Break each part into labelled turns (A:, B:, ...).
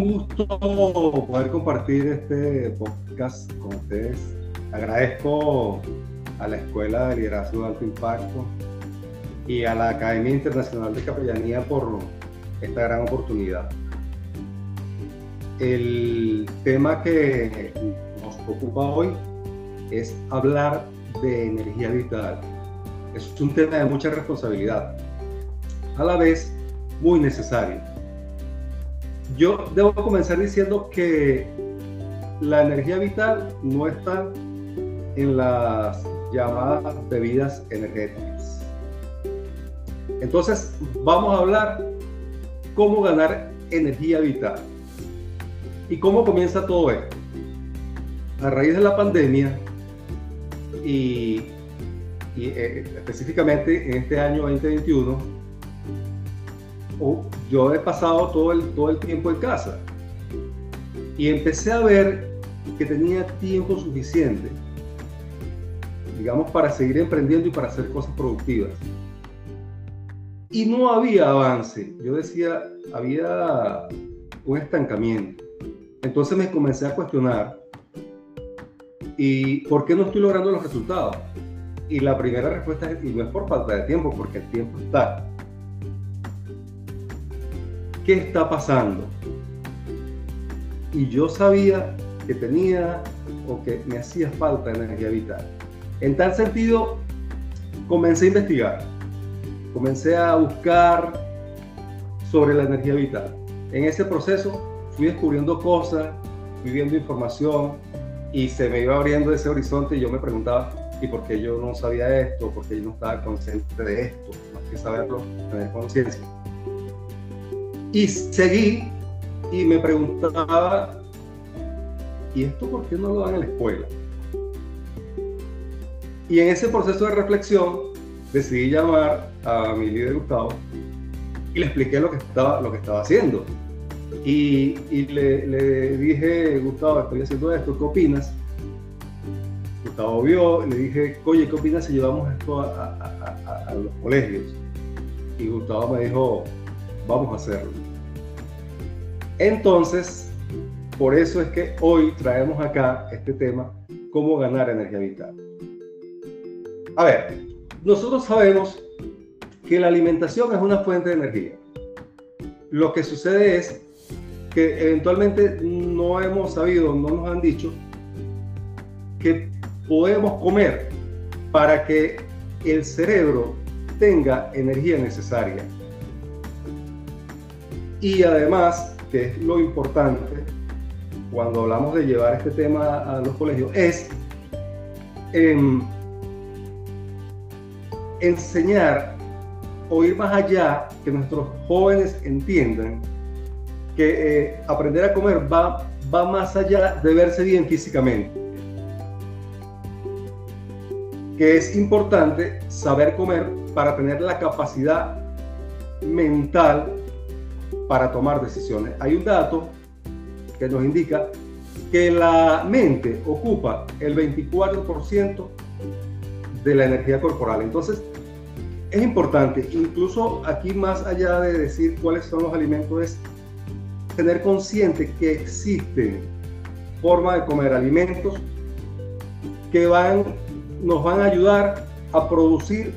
A: Gusto poder compartir este podcast con ustedes. Agradezco a la Escuela de Liderazgo de Alto Impacto y a la Academia Internacional de Capellanía por esta gran oportunidad. El tema que nos ocupa hoy es hablar de energía vital. Es un tema de mucha responsabilidad, a la vez muy necesario yo debo comenzar diciendo que la energía vital no está en las llamadas bebidas energéticas. Entonces, vamos a hablar cómo ganar energía vital. ¿Y cómo comienza todo esto? A raíz de la pandemia y, eh, específicamente en este año 2021, yo he pasado todo el, todo el tiempo en casa y empecé a ver que tenía tiempo suficiente, digamos, para seguir emprendiendo y para hacer cosas productivas. Y no había avance. Yo decía, había un estancamiento. Entonces me comencé a cuestionar, ¿y por qué no estoy logrando los resultados? Y la primera respuesta es, y no es por falta de tiempo, porque el tiempo está ¿qué está pasando? Y yo sabía que tenía o que me hacía falta energía vital. En tal sentido, comencé a investigar, comencé a buscar sobre la energía vital. En ese proceso fui descubriendo cosas, fui viendo información y se me iba abriendo ese horizonte y yo me preguntaba, ¿y por qué yo no sabía esto? ¿Por qué yo no estaba consciente de esto? Más que saberlo, tener conciencia. Y seguí y me preguntaba, ¿y esto por qué no lo dan en la escuela? Y en ese proceso de reflexión decidí llamar a mi líder Gustavo y le expliqué lo que estaba, lo que estaba haciendo. Y, le, dije, Gustavo, estoy haciendo esto, ¿qué opinas? Gustavo vio, le dije, oye, ¿qué opinas si llevamos esto a, a los colegios? Y Gustavo me dijo, vamos a hacerlo. Entonces, por eso es que hoy traemos acá este tema, cómo ganar energía vital. A ver, nosotros sabemos que la alimentación es una fuente de energía. Lo que sucede es que eventualmente no hemos sabido, no nos han dicho que podemos comer para que el cerebro tenga energía necesaria y además, que es lo importante cuando hablamos de llevar este tema a los colegios, es em, enseñar o ir más allá, que nuestros jóvenes entiendan que eh, aprender a comer va, va más allá de verse bien físicamente. Que es importante saber comer para tener la capacidad mental para tomar decisiones. Hay un dato que nos indica que la mente ocupa el 24% de la energía corporal. Entonces, es importante, incluso aquí más allá de decir cuáles son los alimentos, es tener consciente que existen formas de comer alimentos que van, nos van a ayudar a producir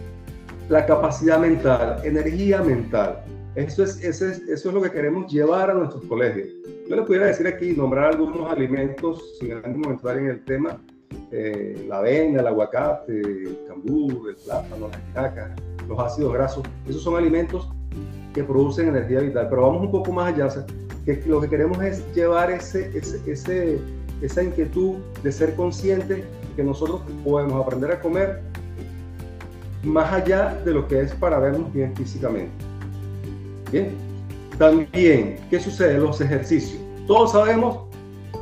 A: la capacidad mental, energía mental. Eso es, eso es, eso es lo que queremos llevar a nuestros colegios. Yo les pudiera decir aquí, nombrar algunos alimentos, sin de entrar en el tema, eh, la avena, el aguacate, el cambur, el plátano, la espinaca, los ácidos grasos. Esos son alimentos que producen energía vital. Pero vamos un poco más allá, que lo que queremos es llevar ese, ese, ese, esa inquietud de ser consciente que nosotros podemos aprender a comer más allá de lo que es para vernos bien físicamente. Bien. También, ¿qué sucede? Los ejercicios. Todos sabemos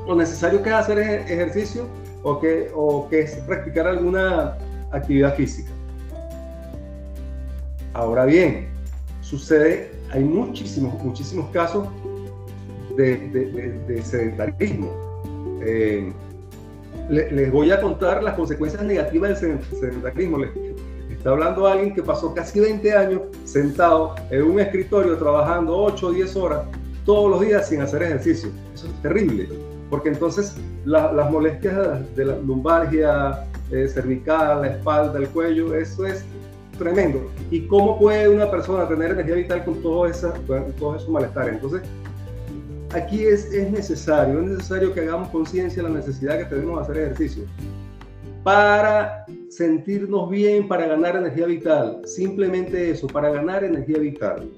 A: lo necesario que es hacer ejercicio o que, o que es practicar alguna actividad física. Ahora bien, sucede, hay muchísimos, muchísimos casos de, sedentarismo. Eh, les voy a contar las consecuencias negativas del sedentarismo. Está hablando alguien que pasó casi 20 años sentado en un escritorio trabajando 8 o 10 horas todos los días sin hacer ejercicio. Eso es terrible, porque entonces las molestias de la lumbalgia eh, cervical, la espalda, el cuello, eso es tremendo. ¿Y cómo puede una persona tener energía vital con todo, esa, con todo esos malestares? Entonces, aquí es necesario, es necesario que hagamos conciencia de la necesidad que tenemos de hacer ejercicio para sentirnos bien, para ganar energía vital. Simplemente eso, para ganar energía vital.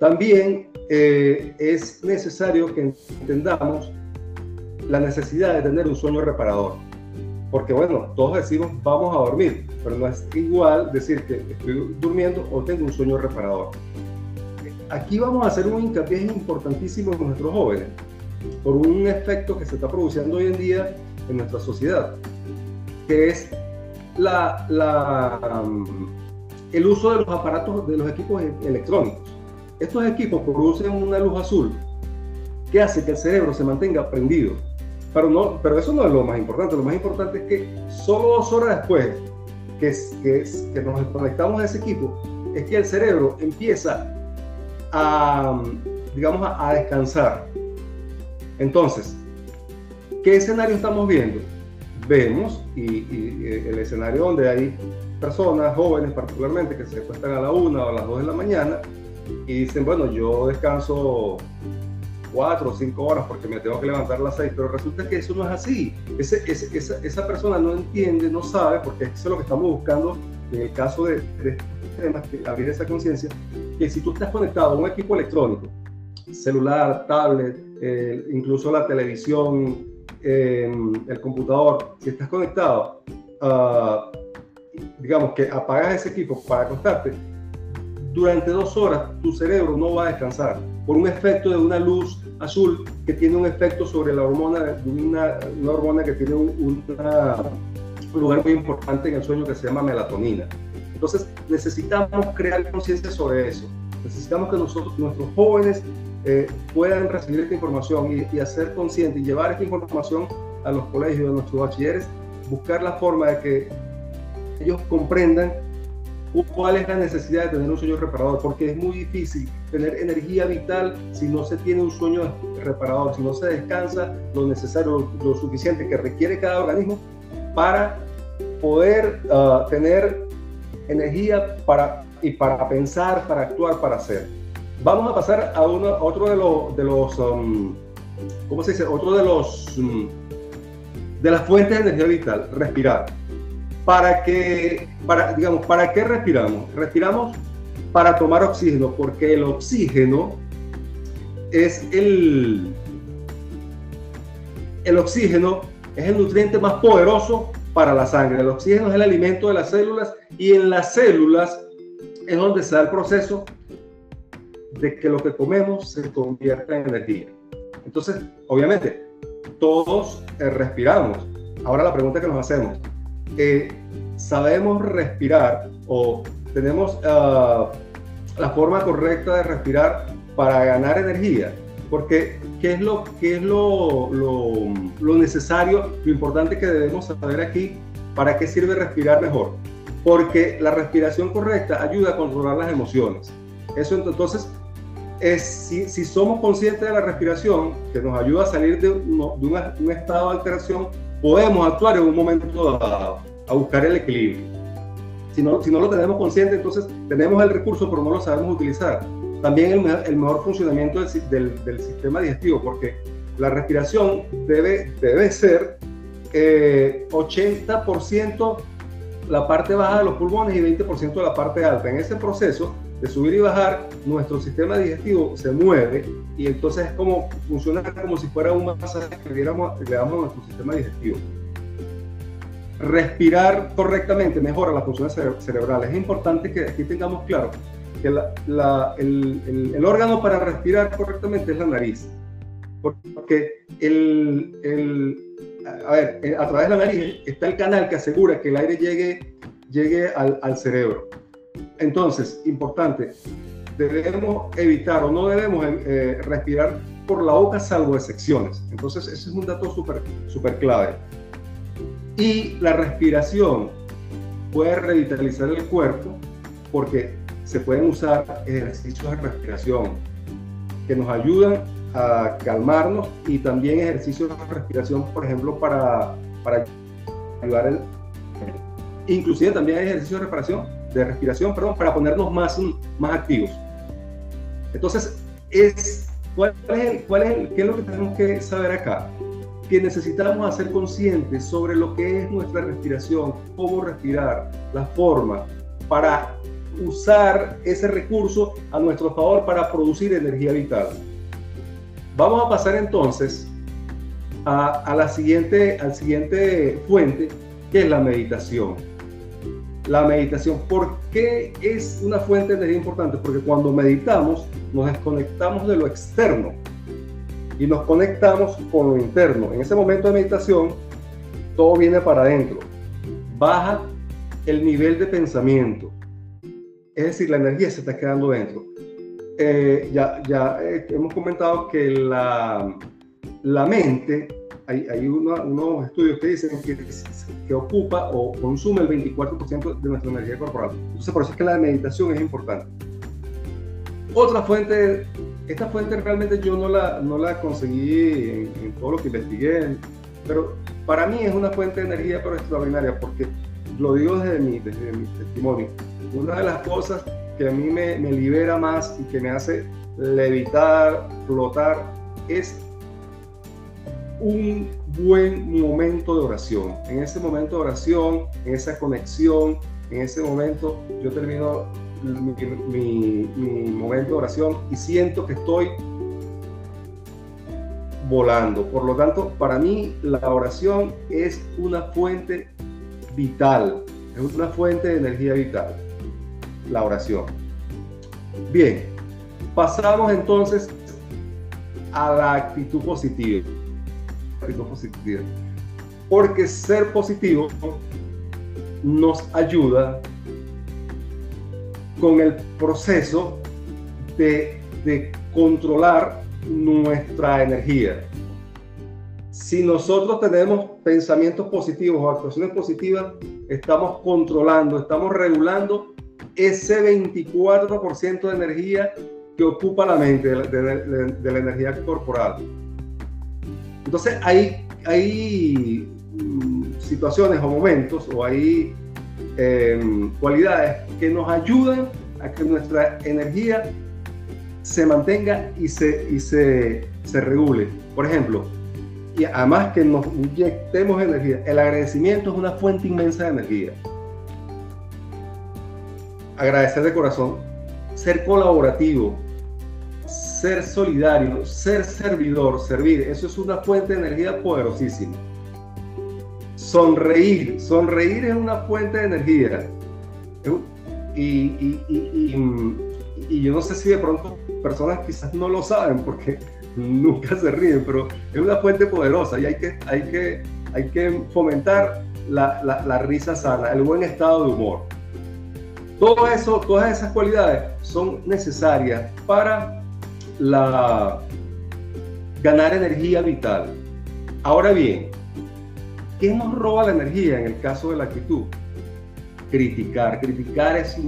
A: También eh, es necesario que entendamos la necesidad de tener un sueño reparador. Porque bueno, todos decimos vamos a dormir, pero no es igual decir que estoy durmiendo o tengo un sueño reparador. Aquí vamos a hacer un hincapié importantísimo en nuestros jóvenes, por un efecto que se está produciendo hoy en día en nuestra sociedad, que es la, la, um, el uso de los aparatos, de los equipos e-, electrónicos. Estos equipos producen una luz azul que hace que el cerebro se mantenga prendido. Pero, no, pero eso no es lo más importante. Lo más importante es que solo dos horas después que, que, que nos conectamos a ese equipo, es que el cerebro empieza a, um, digamos, a descansar. Entonces, ¿Qué escenario estamos viendo? Vemos, y, el escenario donde hay personas, jóvenes particularmente, que se acuestan a la una o a las dos de la mañana y dicen, bueno, yo descanso cuatro o cinco horas porque me tengo que levantar a las seis, pero resulta que eso no es así. Ese, esa, esa, persona no entiende, no sabe, porque eso es lo que estamos buscando en el caso de, de temas, que abrir esa conciencia, que si tú estás conectado a un equipo electrónico, celular, tablet, eh, incluso la televisión, el computador, si estás conectado, uh, digamos que apagas ese equipo para acostarte, durante dos horas tu cerebro no va a descansar por un efecto de una luz azul que tiene un efecto sobre la hormona, una, una hormona que tiene un, un lugar muy importante en el sueño que se llama melatonina. Entonces necesitamos crear conciencia sobre eso. Necesitamos que nosotros, nuestros jóvenes eh, puedan recibir esta información y, hacer consciente y llevar esta información a los colegios, a nuestros bachilleres, buscar la forma de que ellos comprendan cuál es la necesidad de tener un sueño reparador, porque es muy difícil tener energía vital si no se tiene un sueño reparador, si no se descansa lo necesario, lo, suficiente que requiere cada organismo para poder ah, tener energía para, y para pensar, para actuar, para hacer. Vamos a pasar a, uno, otro de, de los, um, ¿cómo se dice? Otro de los, um, de las fuentes de energía vital, respirar. ¿Para qué, para, digamos, ¿para qué respiramos? Respiramos para tomar oxígeno, porque el oxígeno es el, el oxígeno es el nutriente más poderoso para la sangre. El oxígeno es el alimento de las células y en las células es donde se da el proceso de que lo que comemos se convierta en energía. Entonces, obviamente, todos eh, respiramos. Ahora la pregunta que nos hacemos, eh, ¿sabemos respirar o tenemos ah, la forma correcta de respirar para ganar energía? Porque, ¿qué es, lo, qué es lo, lo, lo necesario, lo importante que debemos saber aquí? ¿Para qué sirve respirar mejor? Porque la respiración correcta ayuda a controlar las emociones. Eso entonces es si, si, somos conscientes de la respiración, que nos ayuda a salir de, un estado de alteración, podemos actuar en un momento dado, a buscar el equilibrio. Si no, si no lo tenemos consciente, entonces tenemos el recurso, pero no lo sabemos utilizar. También el, el mejor funcionamiento del, del, del, sistema digestivo, porque la respiración debe, debe ser eh, 80% la parte baja de los pulmones y 20% de la parte alta. En ese proceso de subir y bajar, nuestro sistema digestivo se mueve y entonces es como funciona como si fuera un masaje que le damos a nuestro sistema digestivo. Respirar correctamente mejora las funciones cerebrales. Es importante que aquí tengamos claro que la, el, el, órgano para respirar correctamente es la nariz. Porque el, eh, a través de la nariz está el canal que asegura que el aire llegue, llegue al cerebro. Entonces, importante, debemos evitar o no debemos eh, respirar por la boca salvo excepciones. Entonces, ese es un dato súper super clave. Y la respiración puede revitalizar el cuerpo porque se pueden usar ejercicios de respiración que nos ayudan a calmarnos y también ejercicios de respiración, por ejemplo, para, para ayudar el... Inclusive también hay ejercicios de respiración, de respiración perdón, para ponernos más, más activos. Entonces, es, ¿cuál es, cuál es ¿qué es lo que tenemos que saber acá? Que necesitamos hacer conscientes sobre lo que es nuestra respiración, cómo respirar, la forma, para usar ese recurso a nuestro favor para producir energía vital. Vamos a pasar entonces a, la siguiente, al siguiente fuente, que es la meditación. La meditación, ¿por qué es una fuente de energía importante? Porque cuando meditamos nos desconectamos de lo externo y nos conectamos con lo interno. En ese momento de meditación, todo viene para adentro. Baja el nivel de pensamiento. Es decir, la energía se está quedando dentro. Eh, ya, ya eh, hemos comentado que la, la mente, hay, hay unos estudios que dicen que, que, ocupa o consume el 24% de nuestra energía corporal. Entonces, por eso es que la meditación es importante. Otra fuente, esta fuente realmente yo no la, no la conseguí en, todo lo que investigué, pero para mí es una fuente de energía pero extraordinaria, porque lo digo desde mi, desde mi testimonio. Una de las cosas que a mí me, me libera más y que me hace levitar, flotar, es un buen momento de oración. En ese momento de oración, en esa conexión, en ese momento yo termino mi, momento de oración y siento que estoy volando. Por lo tanto, para mí la oración es una fuente vital, es una fuente de energía vital la oración. Bien, pasamos entonces a la actitud positiva. Positiva. Porque ser positivo nos ayuda con el proceso de, de controlar nuestra energía. Si nosotros tenemos pensamientos positivos o actuaciones positivas, estamos controlando, estamos regulando ese 24% de energía que ocupa la mente, de, la energía corporal. Entonces hay, mm, situaciones o momentos o hay em, cualidades que nos ayudan a que nuestra energía se mantenga y se, y se, se regule. Por ejemplo, y además que nos inyectemos energía, el agradecimiento es una fuente inmensa de energía agradecer de corazón, ser colaborativo, ser solidario, ser servidor, servir, eso es una fuente de energía poderosísima. Sonreír, sonreír es una fuente de energía. Y, yo no sé si de pronto personas quizás no lo saben porque nunca se ríen, pero es una fuente poderosa y hay que, hay que, hay que fomentar la, la risa sana, el buen estado de humor. Todas esas cualidades son necesarias para la, ganar energía vital. Ahora bien, ¿qué nos roba la energía en el caso de la actitud? Criticar. Criticar es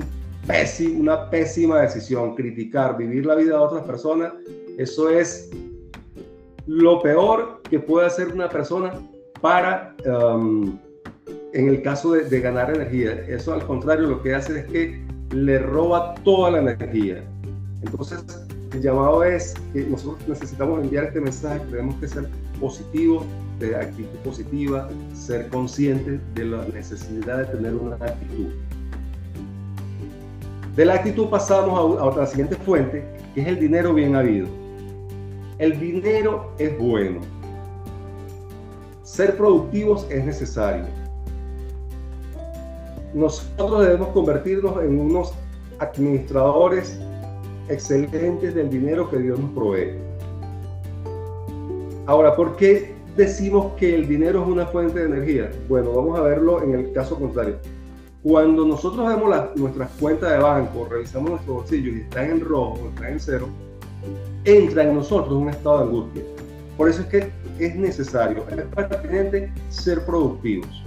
A: una pésima decisión. Criticar, vivir la vida de otras personas, eso es lo peor que puede hacer una persona para um, en el caso de, de, ganar energía. Eso al contrario lo que hace es que le roba toda la energía. Entonces, el llamado es que nosotros necesitamos enviar este mensaje, tenemos que ser positivos, de actitud positiva, ser conscientes de la necesidad de tener una actitud. De la actitud pasamos a, a otra siguiente fuente, que es el dinero bien habido. El dinero es bueno. Ser productivos es necesario. Nosotros debemos convertirnos en unos administradores excelentes del dinero que Dios nos provee. Ahora, ¿por qué decimos que el dinero es una fuente de energía? Bueno, vamos a verlo en el caso contrario. Cuando nosotros vemos la, nuestras cuentas de banco, revisamos nuestros bolsillos y están en rojo están en cero, entra en nosotros un estado de angustia. Por eso es que es necesario, es pertinente ser productivos.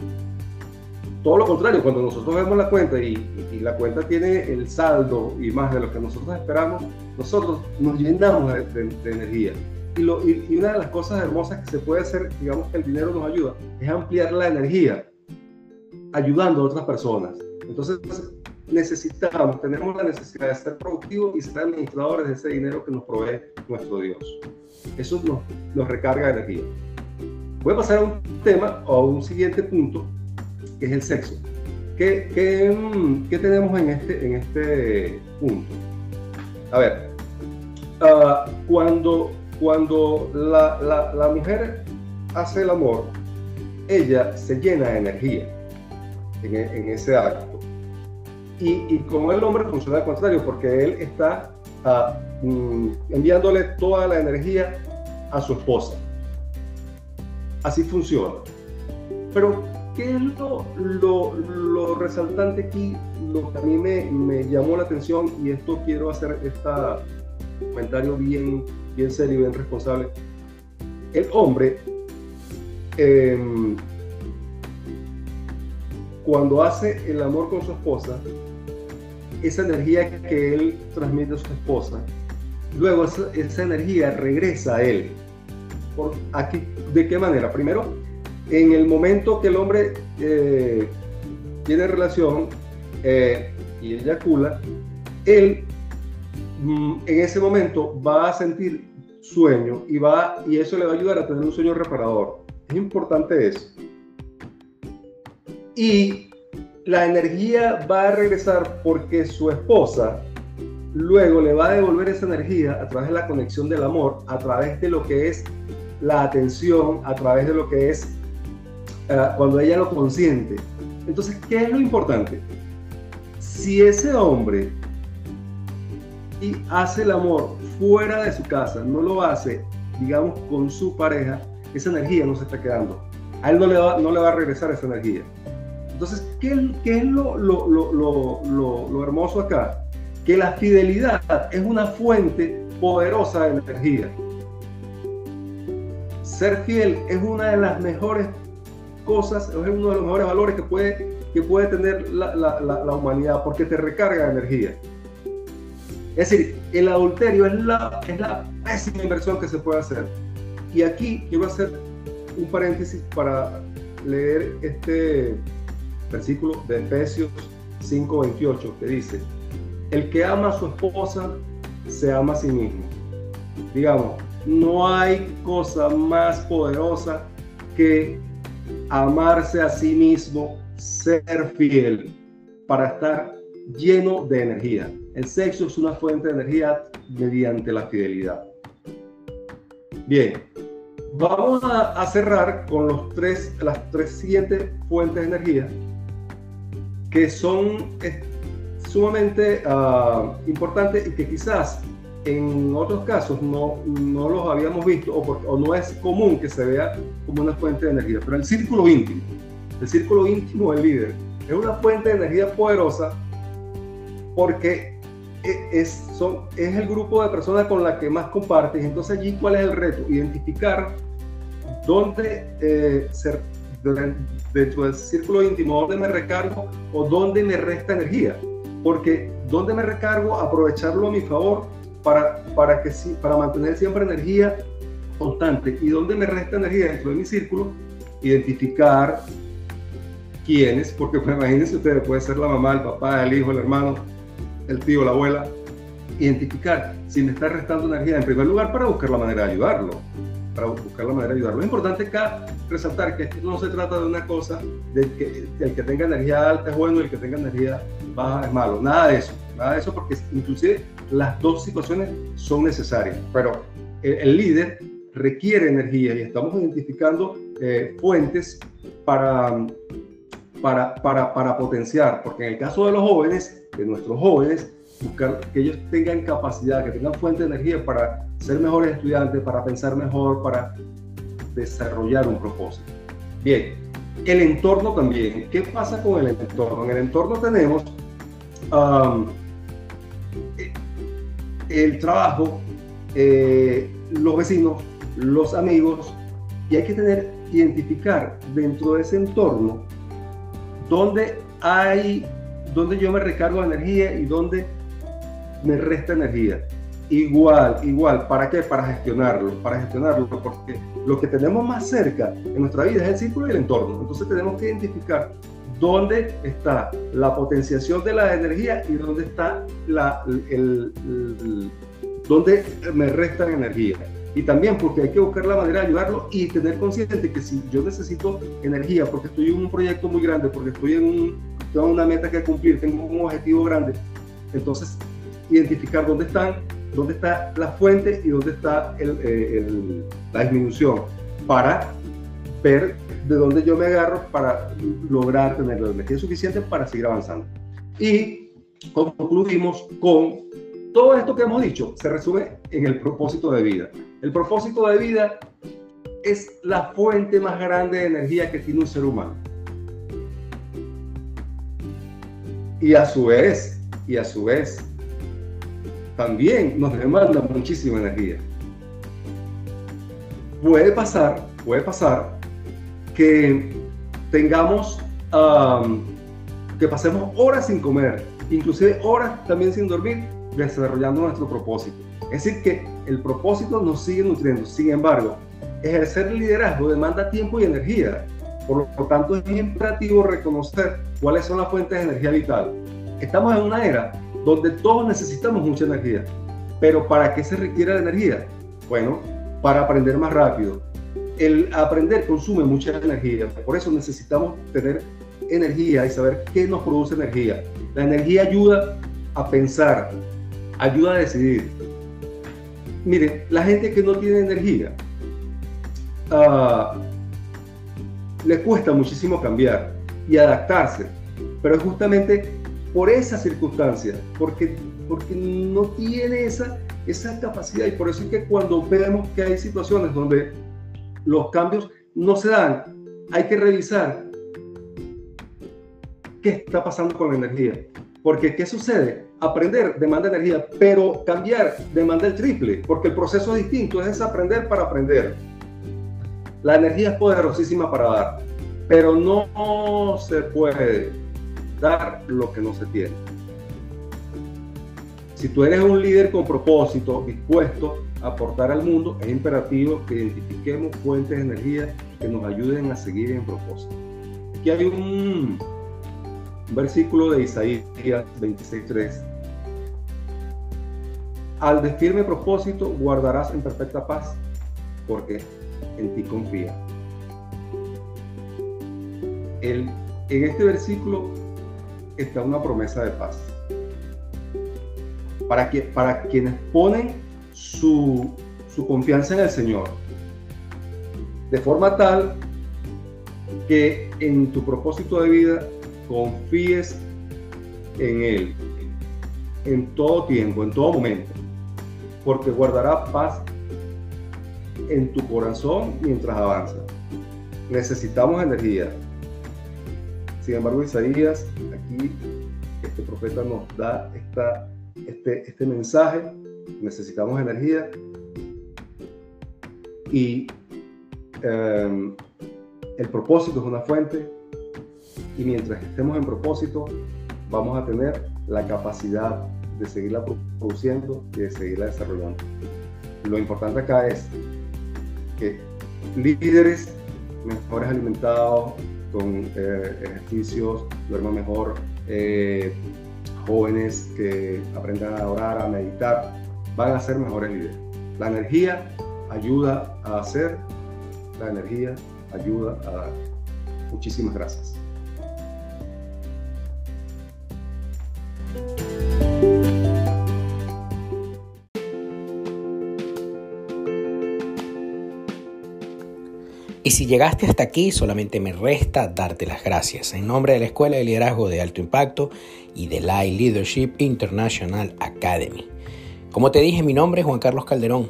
A: Todo lo contrario, cuando nosotros vemos la cuenta y, y, la cuenta tiene el saldo y más de lo que nosotros esperamos, nosotros nos llenamos de, de, de energía. Y, lo, y, y, una de las cosas hermosas que se puede hacer, digamos que el dinero nos ayuda, es ampliar la energía, ayudando a otras personas. Entonces, necesitamos, tenemos la necesidad de ser productivos y ser administradores de ese dinero que nos provee nuestro Dios. Eso nos, nos recarga de energía. Voy a pasar a un tema o a un siguiente punto, que es el sexo. ¿Qué, qué, qué tenemos en este, en este punto? A ver, uh, cuando, cuando la, la, mujer hace el amor, ella se llena de energía en, en ese acto y, y, con el hombre funciona al contrario, porque él está uh, mm, enviándole toda la energía a su esposa. Así funciona. Pero, ¿qué es lo, lo, lo, resaltante aquí? Lo que a mí me, me, llamó la atención, y esto quiero hacer este comentario bien, bien serio, bien responsable. El hombre, eh, cuando hace el amor con su esposa, esa energía que él transmite a su esposa, luego esa, esa energía regresa a él. Por aquí, ¿De qué manera? Primero, en el momento que el hombre eh, tiene relación eh, y eyacula, él mm, en ese momento va a sentir sueño y, va, y eso le va a ayudar a tener un sueño reparador. Es importante eso y la energía va a regresar porque su esposa luego le va a devolver esa energía a través de la conexión del amor, a través de lo que es la atención, a través de lo que es uh, cuando ella lo consiente. Entonces, ¿qué es lo importante? Si ese hombre y hace el amor fuera de su casa, no lo hace, digamos, con su pareja, esa energía no se está quedando. A él no le va, no le va a regresar esa energía. Entonces, ¿qué, qué es lo, lo, lo, lo, hermoso acá? Que la fidelidad es una fuente poderosa de energía. Ser fiel es una de las mejores cosas, es uno de los mejores valores que puede, que puede tener la, la, la, humanidad porque te recarga energía. Es decir, el adulterio es la, es la pésima inversión que se puede hacer. Y aquí quiero hacer un paréntesis para leer este, versículo de Efesios 5:28, que dice, el que ama a su esposa se ama a sí mismo. Digamos, no hay cosa más poderosa que amarse a sí mismo, ser fiel, para estar lleno de energía. El sexo es una fuente de energía mediante la fidelidad. Bien, vamos a, cerrar con las tres siguientes fuentes de energía que son sumamente uh, importantes y que quizás en otros casos no, no los habíamos visto o, o, no es común que se vea como una fuente de energía. Pero el círculo íntimo, el círculo íntimo del líder, es una fuente de energía poderosa porque e, es, son, es el grupo de personas con la que más compartes. Entonces allí, ¿cuál es el reto? Identificar dónde eh, dentro del círculo íntimo, dónde me recargo o dónde me resta energía. Porque dónde me recargo, aprovecharlo a mi favor para, para, que, para mantener siempre energía constante. Y dónde me resta energía dentro de mi círculo, identificar quiénes, porque pues, imagínense ustedes, puede ser la mamá, el papá, el hijo, el hermano, el tío, la abuela, identificar si me está restando energía en primer lugar para buscar la manera de ayudarlo, para buscar la manera de ayudarlo. Es importante acá resaltar que esto no se trata de una cosa de que el que tenga energía alta es bueno y el que tenga energía baja es malo, nada de eso, nada de eso porque inclusive las dos situaciones son necesarias, pero el, líder requiere energía y estamos identificando eh, fuentes para, para, para, para potenciar, porque en el caso de los jóvenes, de nuestros jóvenes, buscar que ellos tengan capacidad, que tengan fuente de energía para ser mejores estudiantes, para pensar mejor, para desarrollar un propósito. Bien, el entorno también. ¿Qué pasa con el entorno? En el entorno tenemos el trabajo, eh, los vecinos, los amigos, y hay que tener, identificar dentro de ese entorno dónde hay, dónde yo me recargo de energía y dónde me resta energía. Igual, igual, ¿para qué? Para gestionarlo, para gestionarlo, porque lo que tenemos más cerca en nuestra vida es el círculo y el entorno. Entonces tenemos que identificar dónde está la potenciación de la energía y dónde está la, el, dónde me restan energía. Y también porque hay que buscar la manera de ayudarlo y tener consciente que si yo necesito energía porque estoy en un proyecto muy grande, porque estoy en un, tengo una meta que cumplir, tengo un objetivo grande, entonces identificar dónde están, dónde está la fuente y dónde está el, la disminución para de dónde yo me agarro para lograr tener la energía suficiente para seguir avanzando. Y concluimos con todo esto que hemos dicho, se resume en el propósito de vida. El propósito de vida es la fuente más grande de energía que tiene un ser humano. Y a su vez, y a su vez, también nos demanda muchísima energía. Puede pasar, puede pasar que tengamos, que pasemos horas sin comer, inclusive horas también sin dormir, desarrollando nuestro propósito. Es decir, que el propósito nos sigue nutriendo. Sin embargo, ejercer liderazgo demanda tiempo y energía. Por lo tanto, es imperativo reconocer cuáles son las fuentes de energía vital. Estamos en una era donde todos necesitamos mucha energía. Pero ¿para qué se requiere la energía? Bueno, para aprender más rápido. El aprender consume mucha energía, por eso necesitamos tener energía y saber qué nos produce energía. La energía ayuda a pensar, ayuda a decidir. Miren, la gente que no tiene energía, uh, le cuesta muchísimo cambiar y adaptarse, pero es justamente por esa circunstancia, porque, porque no tiene esa, esa capacidad y por eso es que cuando vemos que hay situaciones donde los cambios no se dan, hay que revisar qué está pasando con la energía. Porque ¿qué sucede? Aprender demanda energía, pero cambiar demanda el triple, porque el proceso es distinto, es aprender para aprender. La energía es poderosísima para dar, pero no se puede dar lo que no se tiene. Si tú eres un líder con propósito, dispuesto aportar al mundo, es imperativo que identifiquemos fuentes de energía que nos ayuden a seguir en propósito. Aquí hay un, versículo de Isaías 26.3. Al de firme propósito guardarás en perfecta paz, porque en ti confía. El, en este versículo está una promesa de paz. Para, que, para quienes ponen su, su confianza en el Señor, de forma tal que en tu propósito de vida confíes en Él en todo tiempo, en todo momento, porque guardará paz en tu corazón mientras avanzas. Necesitamos energía, sin embargo, Isaías, aquí, este profeta nos da esta, este, este mensaje, necesitamos energía y em, el propósito es una fuente y mientras estemos en propósito vamos a tener la capacidad de seguirla produciendo y de seguirla desarrollando. Lo importante acá es que líderes mejores alimentados, con eh, ejercicios, duerman mejor, eh, jóvenes que aprendan a orar, a meditar, van a ser mejores líderes. La energía ayuda a hacer, la energía ayuda a dar. Muchísimas gracias.
B: Y si llegaste hasta aquí, solamente me resta darte las gracias en nombre de la Escuela de Liderazgo de Alto Impacto y de la Leadership International Academy. Como te dije, mi nombre es Juan Carlos Calderón.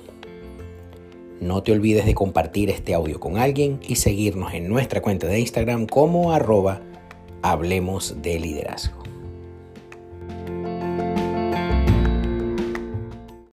B: No te olvides de compartir este audio con alguien y seguirnos en nuestra cuenta de Instagram como arroba Hablemos de Liderazgo.